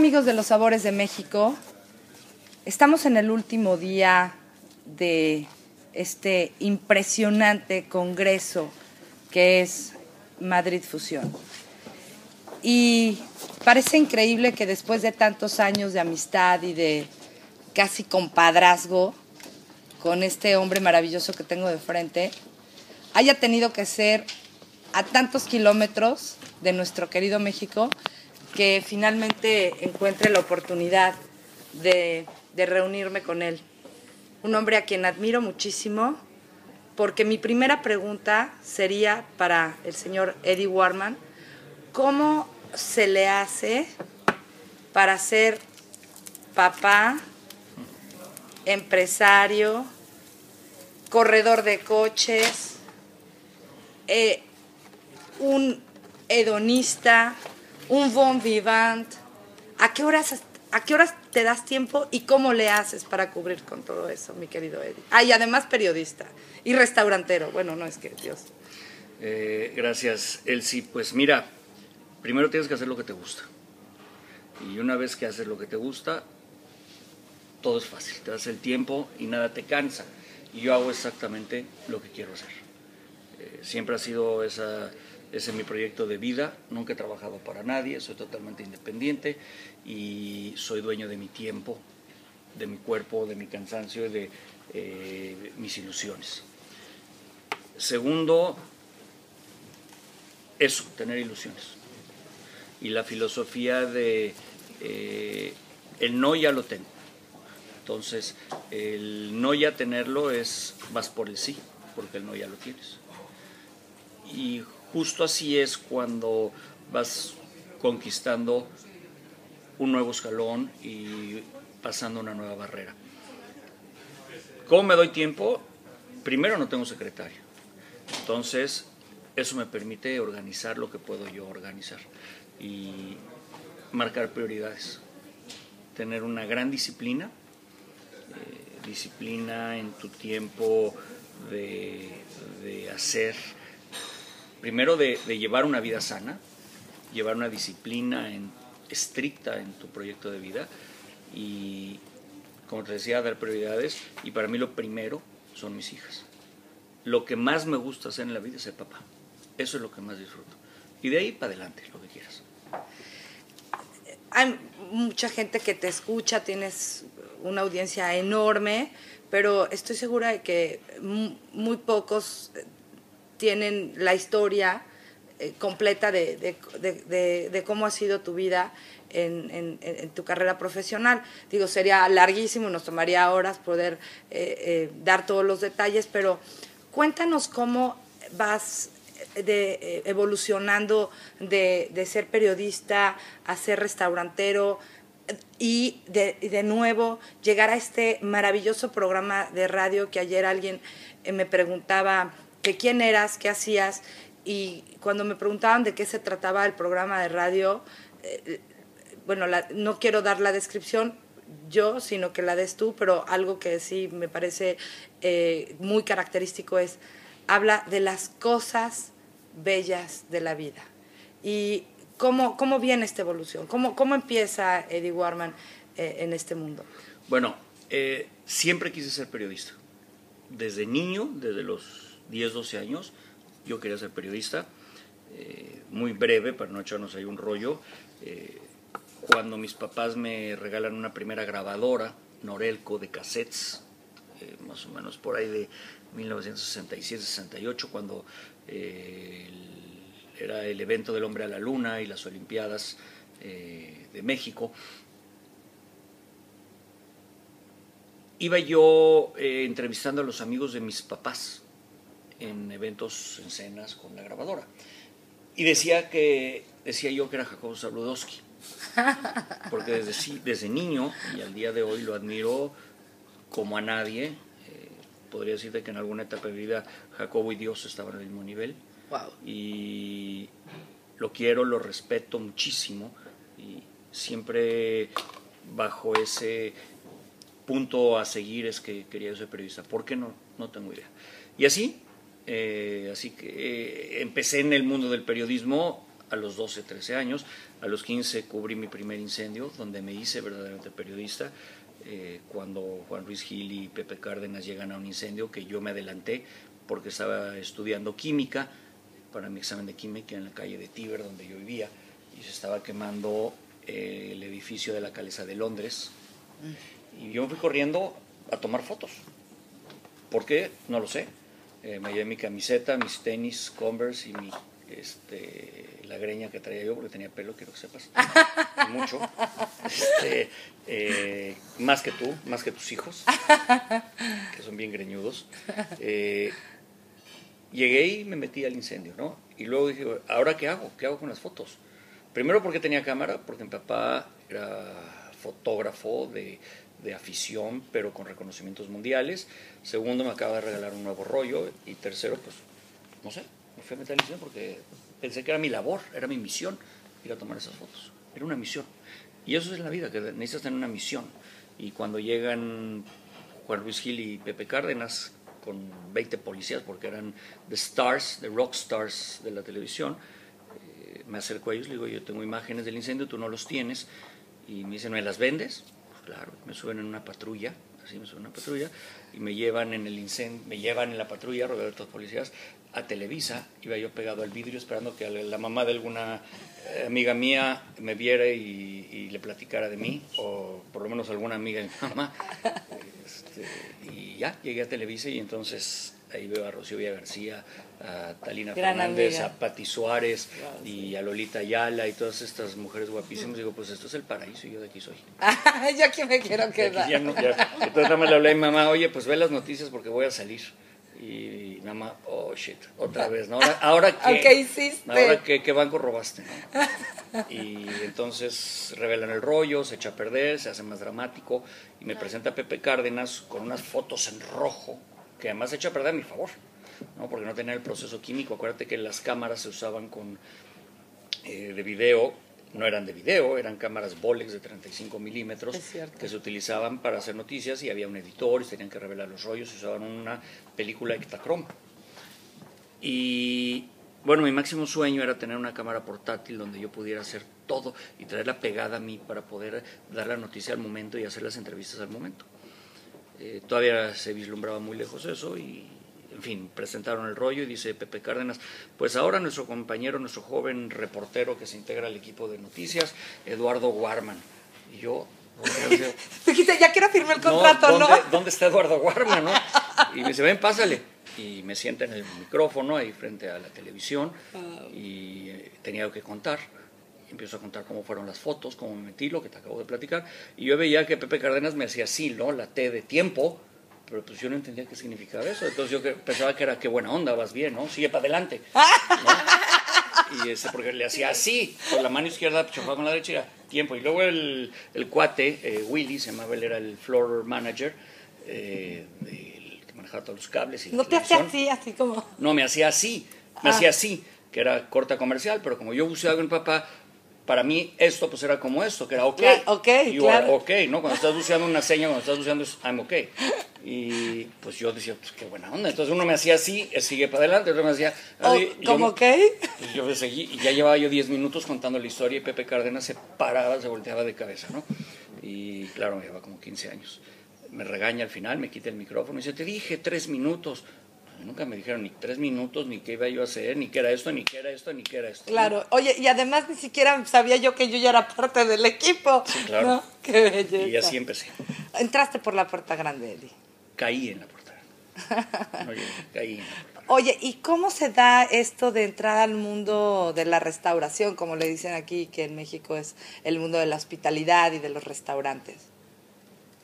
Amigos de los Sabores de México. Estamos en el último día de este impresionante congreso que es Madrid Fusión. Y parece increíble que después de tantos años de amistad y de casi compadrazgo con este hombre maravilloso que tengo de frente, haya tenido que ser a tantos kilómetros de nuestro querido México que finalmente encuentre la oportunidad de, de reunirme con él. Un hombre a quien admiro muchísimo, porque mi primera pregunta sería para el señor Eddie Warman, ¿cómo se le hace para ser papá, empresario, corredor de coches, eh, un hedonista, un bon vivant? ¿A qué horas ¿A qué horas te das tiempo y cómo le haces para cubrir con todo eso, mi querido Eddie? Ah, y además periodista y restaurantero. Bueno, no es que Dios. Eh, gracias, Elsie. Pues mira, primero tienes que hacer lo que te gusta. Y una vez que haces lo que te gusta, todo es fácil. Te das el tiempo y nada te cansa. Y yo hago exactamente lo que quiero hacer. Eh, siempre ha sido esa ese es mi proyecto de vida, nunca he trabajado para nadie, soy totalmente independiente y soy dueño de mi tiempo, de mi cuerpo, de mi cansancio y de eh, mis ilusiones. Segundo, eso, tener ilusiones. Y la filosofía de eh, el no ya lo tengo. Entonces, el no ya tenerlo es vas por el sí, porque el no ya lo tienes. Y justo así es cuando vas conquistando un nuevo escalón y pasando una nueva barrera. ¿Cómo me doy tiempo? Primero no tengo secretario. Entonces, eso me permite organizar lo que puedo yo organizar y marcar prioridades. Tener una gran disciplina, eh, disciplina en tu tiempo de, de hacer primero de, llevar una vida sana, llevar una disciplina estricta en tu proyecto de vida y, como te decía, dar prioridades. Y para mí lo primero son mis hijas. Lo que más me gusta hacer en la vida es ser papá. Eso es lo que más disfruto. Y de ahí para adelante, lo que quieras. Hay mucha gente que te escucha, tienes una audiencia enorme, pero estoy segura de que muy pocos tienen la historia eh, completa de, cómo ha sido tu vida en, tu carrera profesional. Digo, sería larguísimo, nos tomaría horas poder eh, eh, dar todos los detalles, pero cuéntanos cómo vas evolucionando de, ser periodista a ser restaurantero y de, de nuevo llegar a este maravilloso programa de radio que ayer alguien me preguntaba que quién eras, qué hacías, y cuando me preguntaban de qué se trataba el programa de radio, eh, bueno, no quiero dar la descripción yo, sino que la des tú, pero algo que sí me parece eh, muy característico es, habla de las cosas bellas de la vida. Y cómo, cómo viene esta evolución, cómo, cómo empieza Eddie Warman eh, en este mundo. Bueno, siempre quise ser periodista. Desde niño, desde los 10, 12 años, yo quería ser periodista, eh, muy breve, para no echarnos ahí un rollo. Eh, cuando mis papás me regalan una primera grabadora, Norelco, de cassettes, eh, más o menos por ahí de 1967-68, cuando era el evento del hombre a la luna y las Olimpiadas de México, iba yo entrevistando a los amigos de mis papás en eventos, en cenas con la grabadora. Y decía que decía yo que era Jacobo Zabludowski. Porque desde, desde niño y al día de hoy lo admiro como a nadie. Eh, podría decirte que en alguna etapa de vida Jacobo y Dios estaban al mismo nivel. Wow. Y lo quiero, lo respeto muchísimo. Y siempre bajo ese punto a seguir es que quería ser periodista. ¿Por qué no? No tengo idea. Y así, eh, así que eh, empecé en el mundo del periodismo a los 12, 13 años. A los 15 cubrí mi primer incendio, donde me hice verdaderamente periodista. eh, cuando Juan Ruiz Gil y Pepe Cárdenas llegan a un incendio, que yo me adelanté porque estaba estudiando química para mi examen de química en la calle de Tíber, donde yo vivía, y se estaba quemando el edificio de la Calesa de Londres. Y yo me fui corriendo a tomar fotos. ¿Por qué? No lo sé. Eh, me llevé mi camiseta, mis tenis, Converse y mi, este, la greña que traía yo, porque tenía pelo, quiero que sepas. Mucho. Este, eh, más que tú, más que tus hijos, que son bien greñudos. Eh, llegué y me metí al incendio, ¿no? Y luego dije, ¿ahora qué hago? ¿Qué hago con las fotos? Primero porque tenía cámara, porque mi papá era fotógrafo de, de afición, pero con reconocimientos mundiales. Segundo, me acaba de regalar un nuevo rollo. Y tercero, pues, no sé, me fui a meter incendio porque pensé que era mi labor, era mi misión ir a tomar esas fotos. Era una misión. Y eso es la vida, que necesitas tener una misión. Y cuando llegan Juan Luis Gil y Pepe Cárdenas con 20 policías, porque eran the stars, the rock stars de la televisión, eh, me acerco a ellos, le digo, yo tengo imágenes del incendio, tú no los tienes. Y me dicen, ¿me las vendes? Pues claro, me suben en una patrulla, así me suben en una patrulla, y me llevan en el incendio, me llevan en la patrulla, rodeado de los policías, a Televisa, iba yo pegado al vidrio esperando que la mamá de alguna eh, amiga mía me viera y, y le platicara de mí, o por lo menos alguna amiga de mi mamá. Este, y ya, llegué a Televisa y entonces ahí veo a Rocío Villa García, a Talina Gran Fernández, amiga. a Pati Suárez y a Lolita Ayala y todas estas mujeres guapísimas. Digo, pues esto es el paraíso y yo de aquí soy. yo aquí me quiero quedar. ya no- ya- Entonces nada más le hablé a mi mamá, oye, pues ve las noticias porque voy a salir. Y mi mamá, oh shit, otra vez, ¿no? Ahora. ¿Qué hiciste? Ahora qué, qué banco robaste, ¿no? Y entonces revelan el rollo, se echa a perder, se hace más dramático y me presenta Pepe Cárdenas con unas fotos en rojo que además se echa a perder a mi favor, ¿no? Porque no tenía el proceso químico. Acuérdate que las cámaras se usaban con eh, de video, no eran de video, eran cámaras Bolex de 35 milímetros que se utilizaban para hacer noticias y había un editor y tenían que revelar los rollos y usaban una película Ektachrome. Y bueno, mi máximo sueño era tener una cámara portátil donde yo pudiera hacer todo y traerla pegada a mí para poder dar la noticia al momento y hacer las entrevistas al momento. Eh, todavía se vislumbraba muy lejos eso y, en fin, presentaron el rollo y dice Pepe Cárdenas, pues ahora nuestro compañero, nuestro joven reportero que se integra al equipo de noticias, Eduardo Warman. Y yo, Dijiste, ya quiero firmar el contrato, ¿no? ¿dónde, ¿dónde está Eduardo Warman? no? Y me dice, ven, pásale. Y me sienta en el micrófono ahí frente a la televisión y eh, tenía que contar. Empiezo a contar cómo fueron las fotos, cómo me metí, lo que te acabo de platicar. Y yo veía que Pepe Cárdenas me hacía así, ¿no? La T de tiempo, pero pues yo no entendía qué significaba eso. Entonces yo pensaba que era, qué buena onda, vas bien, ¿no? Sigue para adelante. ¿no? Y ese, porque le hacía así, con la mano izquierda chocaba con la derecha y era tiempo. Y luego el, el cuate, eh, Willy, se llamaba, él era el floor manager, eh, el que manejaba todos los cables. Y No te hacía así, así como... No, me hacía así, me Ah. hacía así, que era corta comercial, pero como yo buceaba con mi papá, para mí esto pues era como esto, que era ok. Claro, ok, You are claro. ok, ¿no? Cuando estás buceando una seña, cuando estás buceando es I'm ok. Y pues yo decía, pues qué buena onda. Entonces uno me hacía así, sigue para adelante, otro me hacía... Oh, así, yo ¿Como me- qué? pues yo seguí y ya llevaba yo 10 minutos contando la historia y Pepe Cárdenas se paraba, se volteaba de cabeza, ¿no? Y claro, me llevaba como 15 años. Me regaña al final, me quita el micrófono y dice, te dije tres minutos. Nunca me dijeron ni tres minutos, ni qué iba yo a hacer, ni qué era esto, ni qué era esto, ni qué era esto. ¿no? Claro, oye, y además ni siquiera sabía yo que yo ya era parte del equipo. Sí, claro. ¿no? Qué belleza. Y así empecé. Entraste por la puerta grande, Eli. Caí en la puerta. No llegué, caí en la puerta. Oye, ¿y cómo se da esto de entrar al mundo de la restauración, como le dicen aquí, que en México es el mundo de la hospitalidad y de los restaurantes?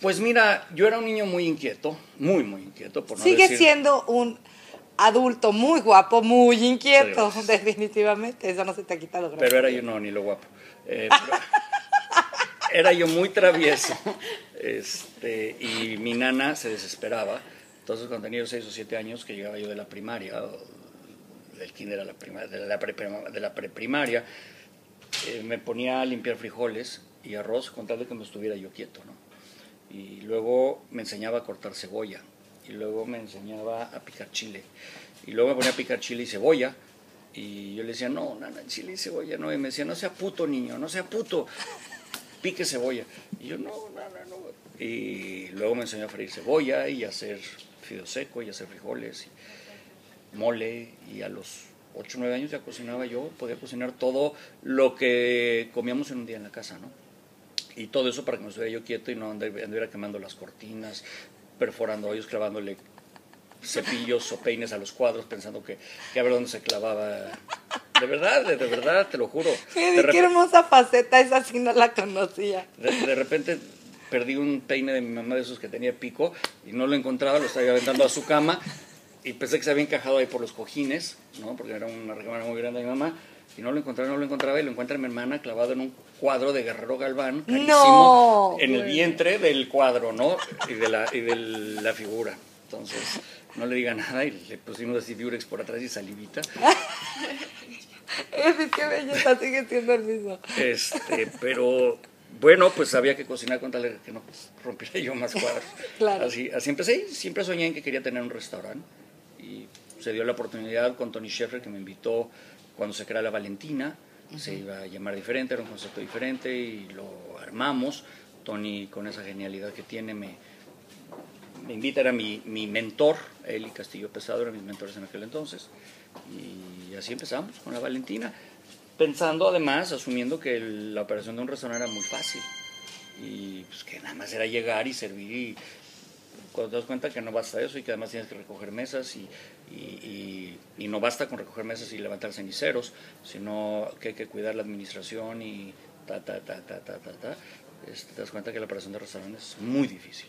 Pues mira, yo era un niño muy inquieto, muy, muy inquieto, por no Sigue decir- siendo un adulto muy guapo, muy inquieto, Sí, definitivamente. Eso no se te ha quitado. gracias Pero era yo no, ni lo guapo. Eh, pero- era yo muy travieso. Este, y mi nana se desesperaba. Entonces, cuando tenía 6 o 7 años, que llegaba yo de la primaria, del kinder a la primaria, de la, pre, de la preprimaria, eh, me ponía a limpiar frijoles y arroz con tal de que me estuviera yo quieto, ¿no? Y luego me enseñaba a cortar cebolla. Y luego me enseñaba a picar chile. Y luego me ponía a picar chile y cebolla. Y yo le decía, no, nana, chile y cebolla no. Y me decía, no sea puto, niño, no sea puto. Pique cebolla. Y yo, no, nana, no. Y luego me enseñó a freír cebolla y a hacer fideo seco y hacer frijoles y mole. Y a los 8 o 9 años ya cocinaba yo. Podía cocinar todo lo que comíamos en un día en la casa, ¿no? Y todo eso para que me estuviera yo quieto y no anduviera quemando las cortinas, perforando hoyos, clavándole cepillos o peines a los cuadros, pensando que, que a ver dónde se clavaba. De verdad, de, de verdad, te lo juro. Qué, De, qué hermosa faceta, esa sí no la conocía. de- de repente perdí un peine de mi mamá de esos que tenía pico y no lo encontraba, lo estaba aventando a su cama y pensé que se había encajado ahí por los cojines, ¿no? porque era una recámara muy grande de mi mamá. Y no lo encontraba, no lo encontraba, y lo encuentra mi hermana clavado en un cuadro de Guerrero Galván, carísimo, No. en el vientre del cuadro, ¿no? Y de la, y de la figura. Entonces, no le diga nada y le pusimos así Durex por atrás y salivita. Es qué belleza, sigue siendo el mismo. Este, pero bueno, pues había que cocinar con tal que no pues, rompiera yo más cuadros. Claro. Así, así empecé y siempre soñé en que quería tener un restaurante. Y se dio la oportunidad con Tony Sheffer que me invitó cuando se crea la Valentina. Se iba a llamar diferente, era un concepto diferente y lo armamos. Tony, con esa genialidad que tiene, me, me invita, era mi, mi mentor, él y Castillo Pesado eran mis mentores en aquel entonces. Y así empezamos con la Valentina, pensando además, asumiendo que la operación de un restaurante era muy fácil. Y pues que nada más era llegar y servir y cuando te das cuenta que no basta eso y que además tienes que recoger mesas y, y, y- y no basta con recoger mesas y levantar ceniceros, sino que hay que cuidar la administración y ta, ta, ta, ta, ta, ta, ta, este, te das cuenta que la operación de restaurantes es muy difícil.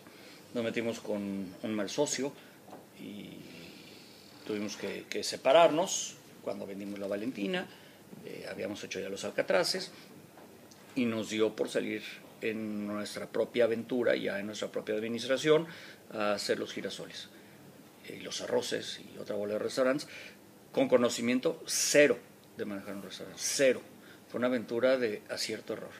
Nos metimos con un mal socio y tuvimos que, que separarnos cuando vendimos la Valentina, eh, habíamos hecho ya los alcatraces y nos dio por salir en nuestra propia aventura, ya en nuestra propia administración, a hacer los girasoles y los arroces y otra bola de restaurantes, con conocimiento cero de manejar un restaurante, cero. Fue una aventura de acierto-error.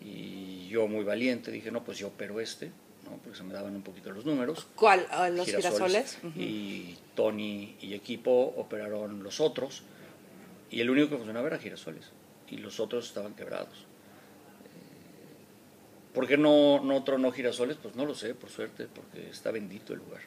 Y yo muy valiente dije, no, pues yo opero este, ¿no? porque se me daban un poquito los números. ¿Cuál? Ah, ¿Los girasoles? Y Tony y equipo operaron los otros. Y el único que funcionaba era girasoles. Y los otros estaban quebrados. Eh, ¿Por qué no, no tronó girasoles? Pues no lo sé, por suerte, porque está bendito el lugar.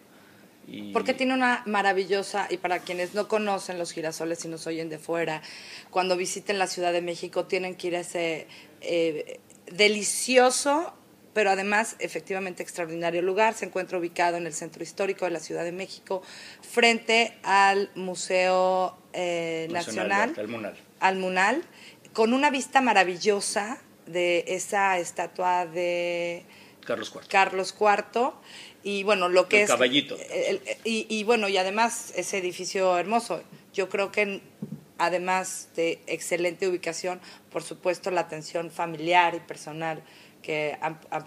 Y Porque tiene una maravillosa, y para quienes no conocen los girasoles y nos oyen de fuera, cuando visiten la Ciudad de México tienen que ir a ese eh, delicioso, pero además efectivamente extraordinario lugar. Se encuentra ubicado en el centro histórico de la Ciudad de México, frente al Museo eh, Nacional Nacional, Arte, al Munal. al Munal, con una vista maravillosa de esa estatua de Carlos IV. Carlos IV y bueno lo que El es caballito. el- y, y bueno y además ese edificio hermoso. Yo creo que además de excelente ubicación por supuesto la atención familiar y personal que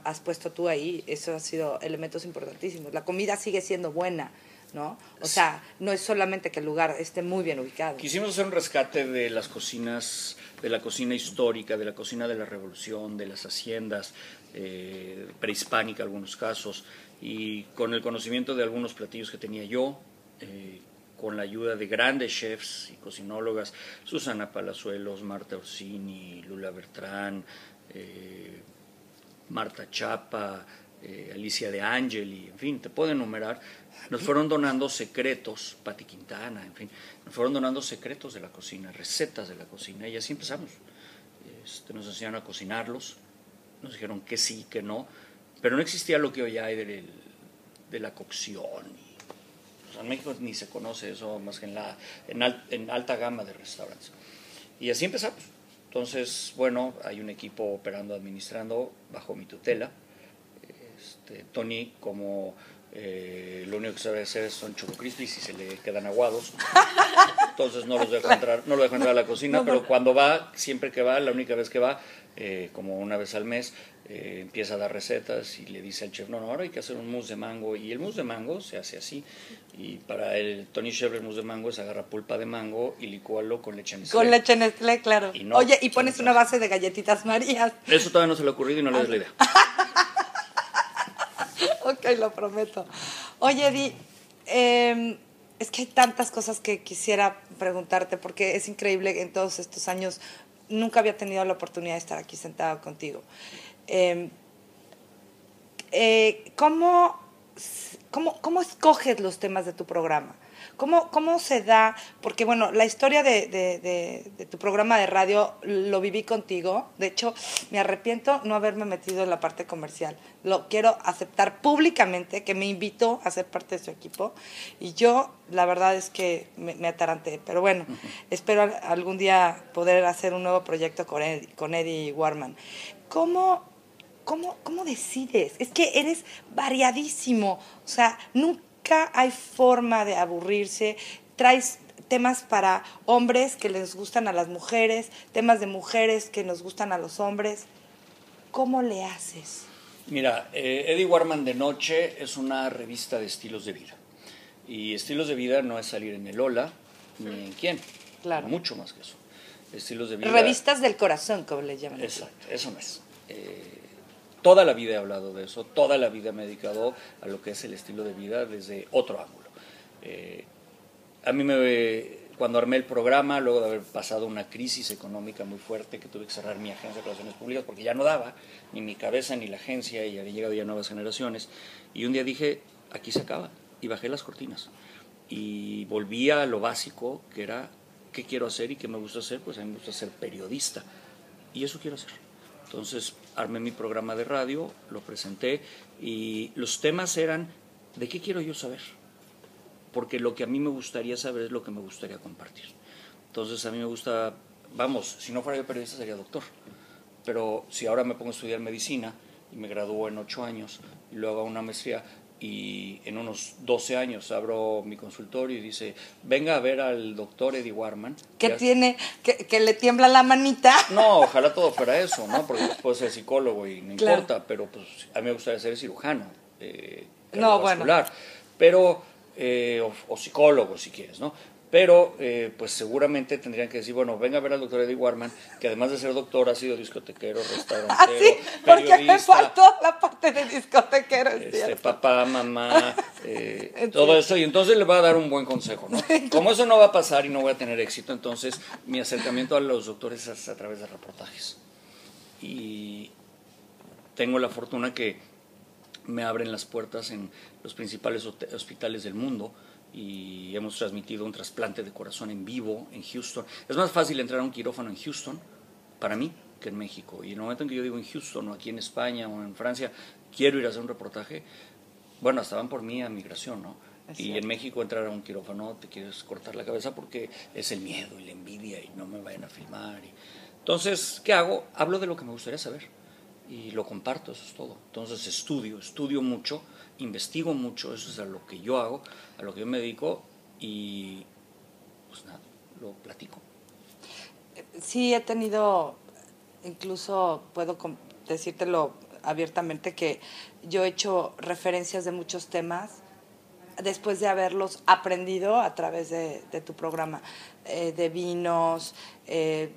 has puesto tú ahí eso ha sido elementos importantísimos. La comida sigue siendo buena no o sea no es solamente que el lugar esté muy bien ubicado. Quisimos hacer un rescate de las cocinas, de la cocina histórica, de la cocina de la revolución, de las haciendas, eh, prehispánica en algunos casos, y con el conocimiento de algunos platillos que tenía yo, eh, con la ayuda de grandes chefs y cocinólogas, Susana Palazuelos, Marta Orsini, Lula Bertrán, eh, Marta Chapa, eh, Alicia de Angeli, en fin, te puedo enumerar, nos fueron donando secretos, Pati Quintana, en fin, nos fueron donando secretos de la cocina, recetas de la cocina, y así empezamos. Este, nos enseñaron a cocinarlos, nos dijeron que sí, que no, pero no existía lo que hoy hay del- de, la cocción. o sea, en México ni se conoce eso más que en, la, en, al- en alta gama de restaurantes. Y así empezamos. Entonces, bueno, hay un equipo operando, administrando bajo mi tutela. Este, Tony como Eh, lo único que sabe hacer son choco y se le quedan aguados. Entonces no los dejo entrar, no lo dejo entrar a la cocina, pero cuando va, siempre que va, la única vez que va, eh, como una vez al mes, eh, empieza a dar recetas y le dice al chef, no, no, ahora hay que hacer un mousse de mango. Y el mousse de mango se hace así. Y para el Tony Chevre el mousse de mango es agarra pulpa de mango y licúalo con leche Nestlé. Con leche Nestlé, claro. Y no, Oye, y pones una base de galletitas marías. Eso todavía no se le ha ocurrido y no le des la idea. ok, lo prometo. Oye, Eddie, eh, es que hay tantas cosas que quisiera preguntarte porque es increíble en todos estos años nunca había tenido la oportunidad de estar aquí sentado contigo. Eh, eh, ¿cómo, cómo, ¿Cómo escoges los temas de tu programa? ¿Cómo, ¿Cómo se da? Porque, bueno, la historia de, de- de- de tu programa de radio lo viví contigo. De hecho, me arrepiento no haberme metido en la parte comercial. Lo quiero aceptar públicamente, que me invitó a ser parte de su equipo. Y yo, la verdad es que me, me ataranté. Pero bueno, espero al- algún día poder hacer un nuevo proyecto con Eddie, con Eddie Warman. ¿Cómo, ¿Cómo, ¿Cómo decides? Es que eres variadísimo. O sea, nunca hay forma de aburrirse. Traes temas para hombres que les gustan a las mujeres, temas de mujeres que nos gustan a los hombres. ¿Cómo le haces? Mira, eh, Eddie Warman de Noche es una revista de estilos de vida. Y estilos de vida no es salir en el Ola ni en quién. Claro. Mucho más que eso. Estilos de vida. Revistas del corazón, como le llaman. Exacto, eso no es. Eh, toda la vida he hablado de eso, toda la vida me he dedicado a lo que es el estilo de vida desde otro ángulo. Eh, a mí me, cuando armé el programa, luego de haber pasado una crisis económica muy fuerte, que tuve que cerrar mi agencia de relaciones públicas porque ya no daba, ni mi cabeza ni la agencia, y había llegado ya nuevas generaciones, y un día dije, aquí se acaba, y bajé las cortinas. Y volví a lo básico, que era, ¿qué quiero hacer y qué me gusta hacer? Pues a mí me gusta ser periodista, y eso quiero hacer. Entonces armé mi programa de radio, lo presenté y los temas eran de qué quiero yo saber. Porque lo que a mí me gustaría saber es lo que me gustaría compartir. Entonces a mí me gusta, vamos, si no fuera yo periodista sería doctor. Pero si ahora me pongo a estudiar medicina y me gradúo en ocho años y luego hago una maestría y en unos 12 años abro mi consultorio y dice, venga a ver al doctor Eddie Warman. Que Ya- tiene, que, que le tiembla la manita. no, ojalá todo fuera eso, ¿no? Porque puedo ser psicólogo y no Claro. importa, pero pues a mí me gustaría ser cirujano, eh, No, cardiovascular, pero, eh, o, o psicólogo si quieres, ¿no? Pero eh, pues seguramente tendrían que decir, bueno, venga a ver al doctor Eddie Warman, que además de ser doctor ha sido discotequero, restaurantero, Ah, sí, porque me faltó la parte de discotequero. es este, cierto. papá, mamá, eh, todo eso, y entonces le va a dar un buen consejo, ¿no? Como eso no va a pasar y no voy a tener éxito, entonces mi acercamiento a los doctores es a través de reportajes. Y tengo la fortuna que me abren las puertas en los principales hospitales del mundo y hemos transmitido un trasplante de corazón en vivo en Houston. Es más fácil entrar a un quirófano en Houston para mí que en México. Y en el momento en que yo digo en Houston o aquí en España o en Francia, quiero ir a hacer un reportaje, bueno, hasta van por mí a migración, ¿no? Y en México entrar a un quirófano te quieres cortar la cabeza porque es el miedo y la envidia y no me vayan a filmar. y- Entonces, ¿qué hago? Hablo de lo que me gustaría saber y lo comparto, eso es todo. Entonces estudio, estudio mucho, investigo mucho, eso es a lo que yo hago, a lo que yo me dedico y pues nada, lo platico. Sí, he tenido, incluso puedo decírtelo abiertamente, que yo he hecho referencias de muchos temas después de haberlos aprendido a través de, tu programa, eh, de vinos, eh,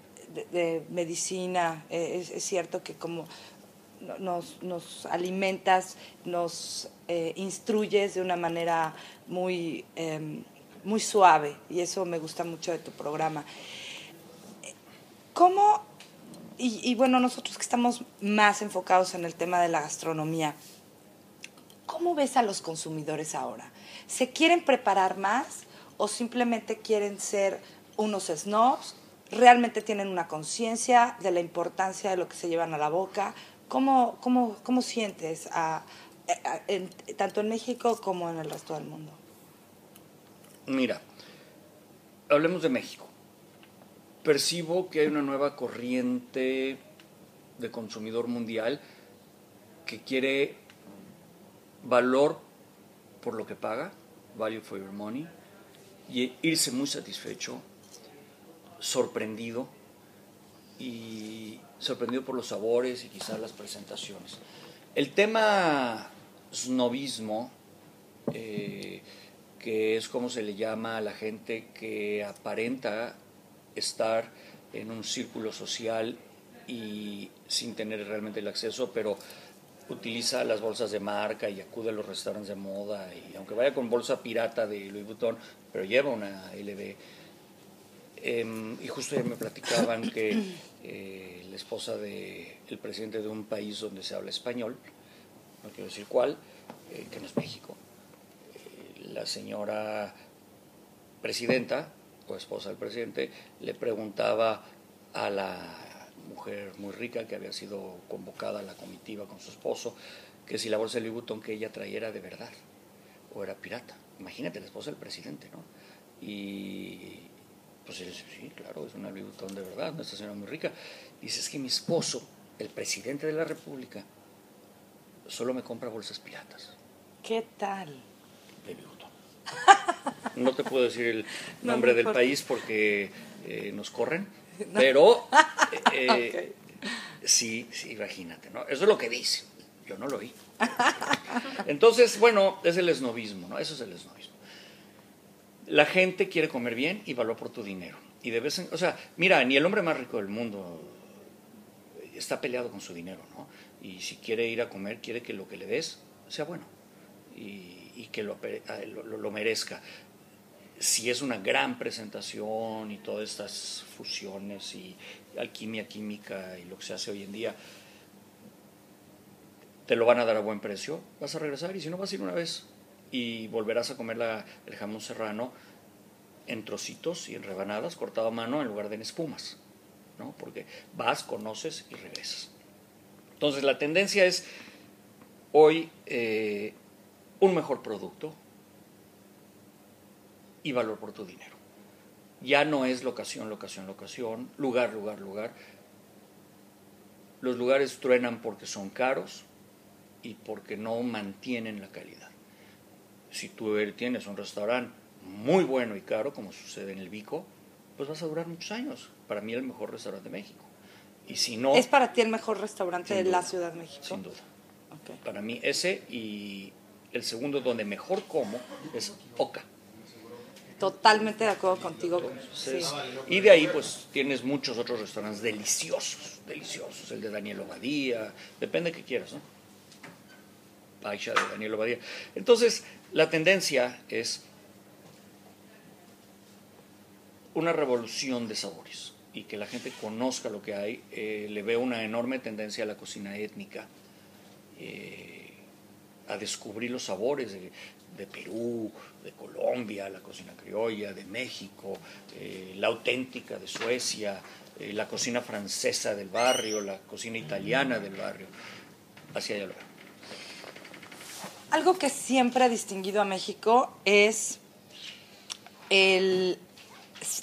de, medicina. Eh, es, cierto que como nos, alimentas, nos eh, instruyes de una manera muy, em, muy suave y eso me gusta mucho de tu programa. ¿Cómo, y, y bueno, nosotros que estamos más enfocados en el tema de la gastronomía, ¿cómo ves a los consumidores ahora? ¿Se quieren preparar más o simplemente quieren ser unos snobs? ¿Realmente tienen una conciencia de la importancia de lo que se llevan a la boca? ¿Cómo, cómo, cómo sientes tanto en México como en el resto del mundo? Mira, hablemos de México. Percibo que hay una nueva corriente de consumidor mundial que quiere valor por lo que paga, value for your money, y irse muy satisfecho, sorprendido y sorprendido por los sabores y quizás las presentaciones. El tema snobismo, eh, que es como se le llama a la gente que aparenta estar en un círculo social y sin tener realmente el acceso, pero utiliza las bolsas de marca y acude a los restaurantes de moda y aunque vaya con bolsa pirata de Louis Vuitton, pero lleva una LV. Em, y justo ya me platicaban que eh, la esposa del el presidente de un país donde se habla español, no quiero decir cuál, eh, que no es México, eh, la señora presidenta o esposa del presidente le preguntaba a la mujer muy rica que había sido convocada a la comitiva con su esposo, que si la bolsa de Louis que ella traía era de verdad o era pirata. Imagínate, la esposa del presidente, ¿no? Y pues él dice, sí, claro, es una Louis Vuitton de verdad, una señora muy rica. Dice, es que mi esposo, el presidente de la República, solo me compra bolsas piratas. ¿Qué tal? De Louis Vuitton. No te puedo decir el nombre del país porque eh, nos corren, pero eh, sí, sí, imagínate, ¿no? Eso es lo que dice. Yo no lo oí. Entonces, bueno, es el esnovismo, ¿no? Eso es el esnovismo. La gente quiere comer bien y valor por tu dinero. Y de vez en, o sea, mira, ni el hombre más rico del mundo está peleado con su dinero, ¿no? Y si quiere ir a comer, quiere que lo que le des sea bueno y, que lo, lo, lo merezca si es una gran presentación y todas estas fusiones y alquimia química y lo que se hace hoy en día, te lo van a dar a buen precio, vas a regresar y si no vas a ir una vez y volverás a comer el jamón serrano en trocitos y en rebanadas, cortado a mano en lugar de en espumas, ¿no? porque vas, conoces y regresas. Entonces la tendencia es hoy eh, un mejor producto, y valor por tu dinero. Ya no es locación, locación, locación, lugar, lugar, lugar. Los lugares truenan porque son caros y porque no mantienen la calidad. Si tú tienes un restaurante muy bueno y caro, como sucede en el Vico, pues vas a durar muchos años. Para mí el mejor restaurante de México. Y si no... ¿Es para ti el mejor restaurante de la Ciudad de México? Sin duda. Para mí ese y el segundo donde mejor como es Oca. Totalmente de acuerdo contigo. Y de ahí pues tienes muchos otros restaurantes deliciosos, deliciosos. El de Daniel Obadía, depende de qué quieras, ¿no? Paisha de Daniel Obadía. Entonces, la tendencia es una revolución de sabores y que la gente conozca lo que hay. Eh, le veo una enorme tendencia a la cocina étnica, eh, a descubrir los sabores de, Perú, de Colombia, la cocina criolla, de México, eh, la auténtica de Suecia, la cocina francesa del barrio, la cocina italiana del barrio. Así allá lo veo. Algo que siempre ha distinguido a México es el,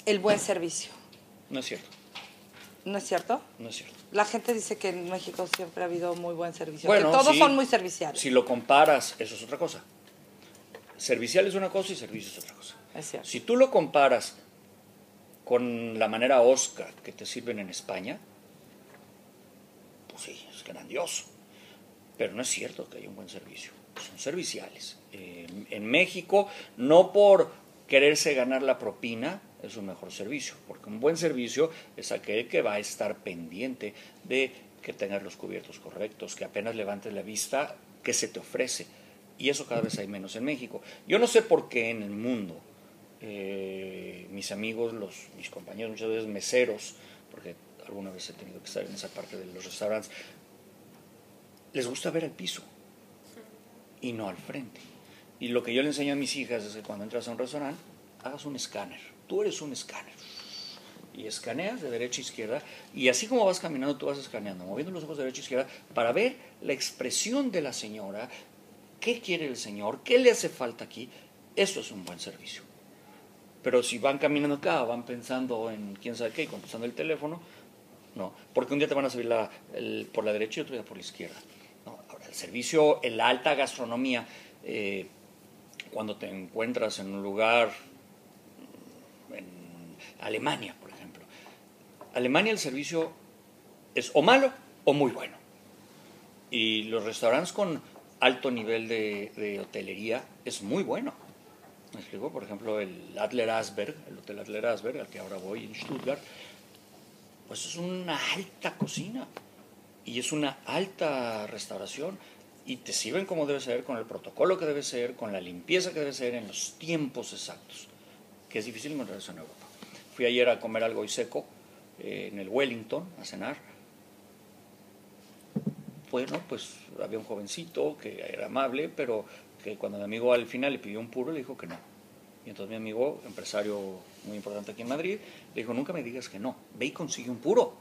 el buen servicio. No es cierto. ¿No es cierto? No es cierto. La gente dice que en México siempre ha habido muy buen servicio. Bueno, que todos son muy serviciales. Si lo comparas, eso es otra cosa. Servicial es una cosa y servicio es otra cosa. si tú lo comparas con la manera Oscar que te sirven en España, pues sí, es grandioso. Pero no es cierto que haya un buen servicio. Son serviciales. en México, no por quererse ganar la propina, es un mejor servicio, porque un buen servicio es aquel que va a estar pendiente de que tengas los cubiertos correctos, que apenas levantes la vista, que se te ofrece y eso cada vez hay menos en México. Yo no sé por qué en el mundo eh, mis amigos, los, mis compañeros, muchas veces meseros, porque alguna vez he tenido que estar en esa parte de los restaurantes, les gusta ver el piso y no al frente. Y lo que yo le enseño a mis hijas es que cuando entras a un restaurante, hagas un escáner. Tú eres un escáner. Y escaneas de derecha a izquierda. Y así como vas caminando, tú vas escaneando, moviendo los ojos de derecha a izquierda para ver la expresión de la señora, ¿Qué quiere el Señor? ¿Qué le hace falta aquí? Eso es un buen servicio. Pero si van caminando acá, van pensando en quién sabe qué, contestando el teléfono, no. Porque un día te van a subir la, por la derecha y otro día por la izquierda. El servicio, la alta gastronomía, eh, cuando te encuentras en un lugar, en Alemania, por ejemplo. Alemania el servicio es o malo o muy bueno. Y los restaurantes con alto nivel de, hotelería es muy bueno. Me explico, por ejemplo, el Adler Asberg, el Hotel Adler Asberg, al que ahora voy en Stuttgart, pues es una alta cocina y es una alta restauración y te sirven como debe ser, con el protocolo que debe ser, con la limpieza que debe ser, en los tiempos exactos, que es difícil encontrar eso en Europa. Fui ayer a comer algo y seco eh, en el Wellington, a cenar. Bueno, pues había un jovencito que era amable, pero que cuando mi amigo al final le pidió un puro, le dijo que no. Y entonces mi amigo, empresario muy importante aquí en Madrid, le dijo, nunca me digas que no, ve y consigue un puro,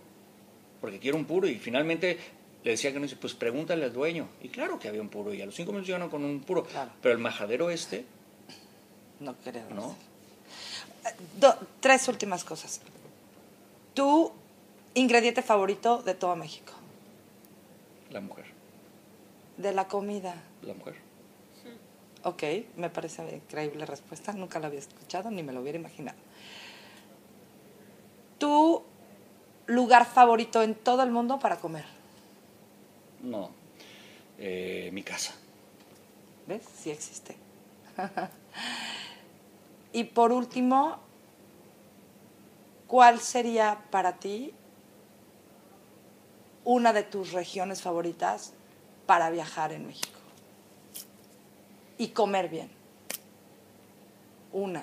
porque quiero un puro. Y finalmente le decía que no, dice, pues pregúntale al dueño. Y claro que había un puro, y a los cinco minutos llegaron con un puro. Pero el majadero este... No creo. ¿No? tres últimas cosas. ¿Tu ingrediente favorito de todo México? La mujer. ¿De la comida? La mujer. Ok, me parece increíble respuesta. Nunca la había escuchado ni me lo hubiera imaginado. ¿Tu lugar favorito en todo el mundo para comer? No, eh, mi casa. ¿Ves? Sí existe. y por último, ¿cuál sería para ti una de tus regiones favoritas para viajar en México? Y comer bien. Una.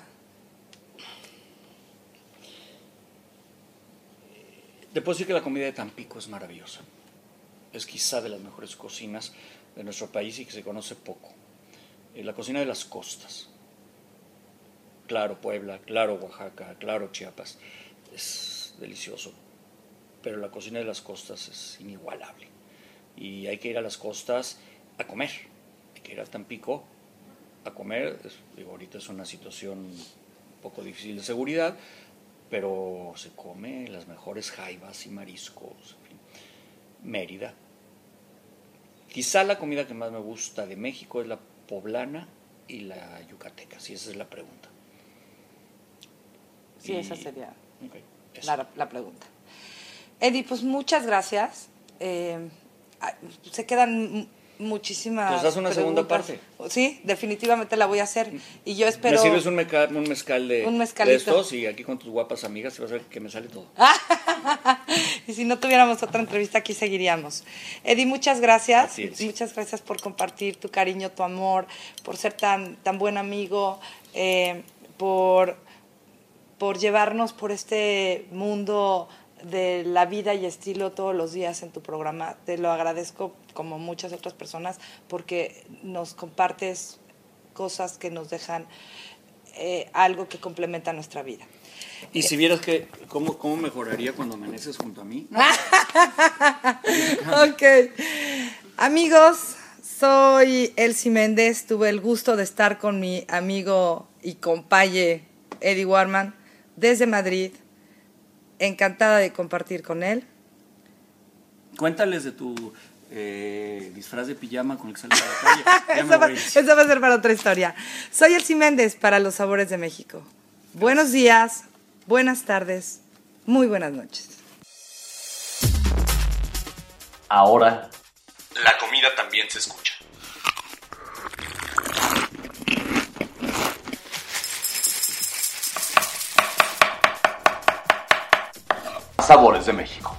Te puedo decir que la comida de Tampico es maravillosa es quizá de las mejores cocinas de nuestro país y que se conoce poco. Eh, la cocina de las costas. Claro Puebla, claro Oaxaca, claro Chiapas. Es delicioso. Pero la cocina de las costas es inigualable. Y hay que ir a las costas a comer. Hay que ir a Tampico a comer. ahorita es una situación un poco difícil de seguridad, pero se come las mejores jaivas y mariscos. Mérida. Quizá la comida que más me gusta de México es la poblana y la yucateca, si esa es la pregunta. Sí, esa sería la, pregunta. Eddie, pues muchas gracias. Eh, se quedan muchísimas. Pues haz una segunda parte. Sí, definitivamente la voy a hacer. Y yo espero. Me sirves un, un mezcal de, un de estos y aquí con tus guapas amigas a ver que me sale todo. y si no tuviéramos otra entrevista, aquí seguiríamos. Eddie, muchas gracias. Muchas gracias por compartir tu cariño, tu amor, por ser tan, tan buen amigo, eh, por, por llevarnos por este mundo de la vida y estilo todos los días en tu programa. Te lo agradezco como muchas otras personas porque nos compartes cosas que nos dejan eh, algo que complementa nuestra vida. Y si vieras que, ¿cómo, ¿cómo mejoraría cuando amaneces junto a mí? ok. Amigos, soy Elsie Méndez. Tuve el gusto de estar con mi amigo y compaye Eddie Warman desde Madrid encantada de compartir con él. Cuéntales de tu eh, disfraz de pijama con el que a la calle. eso, va, a ser para otra historia. Soy Elsie Méndez para Los Sabores de México. Buenos días, buenas tardes, muy buenas noches. Ahora, la comida también se escucha. sabores de México.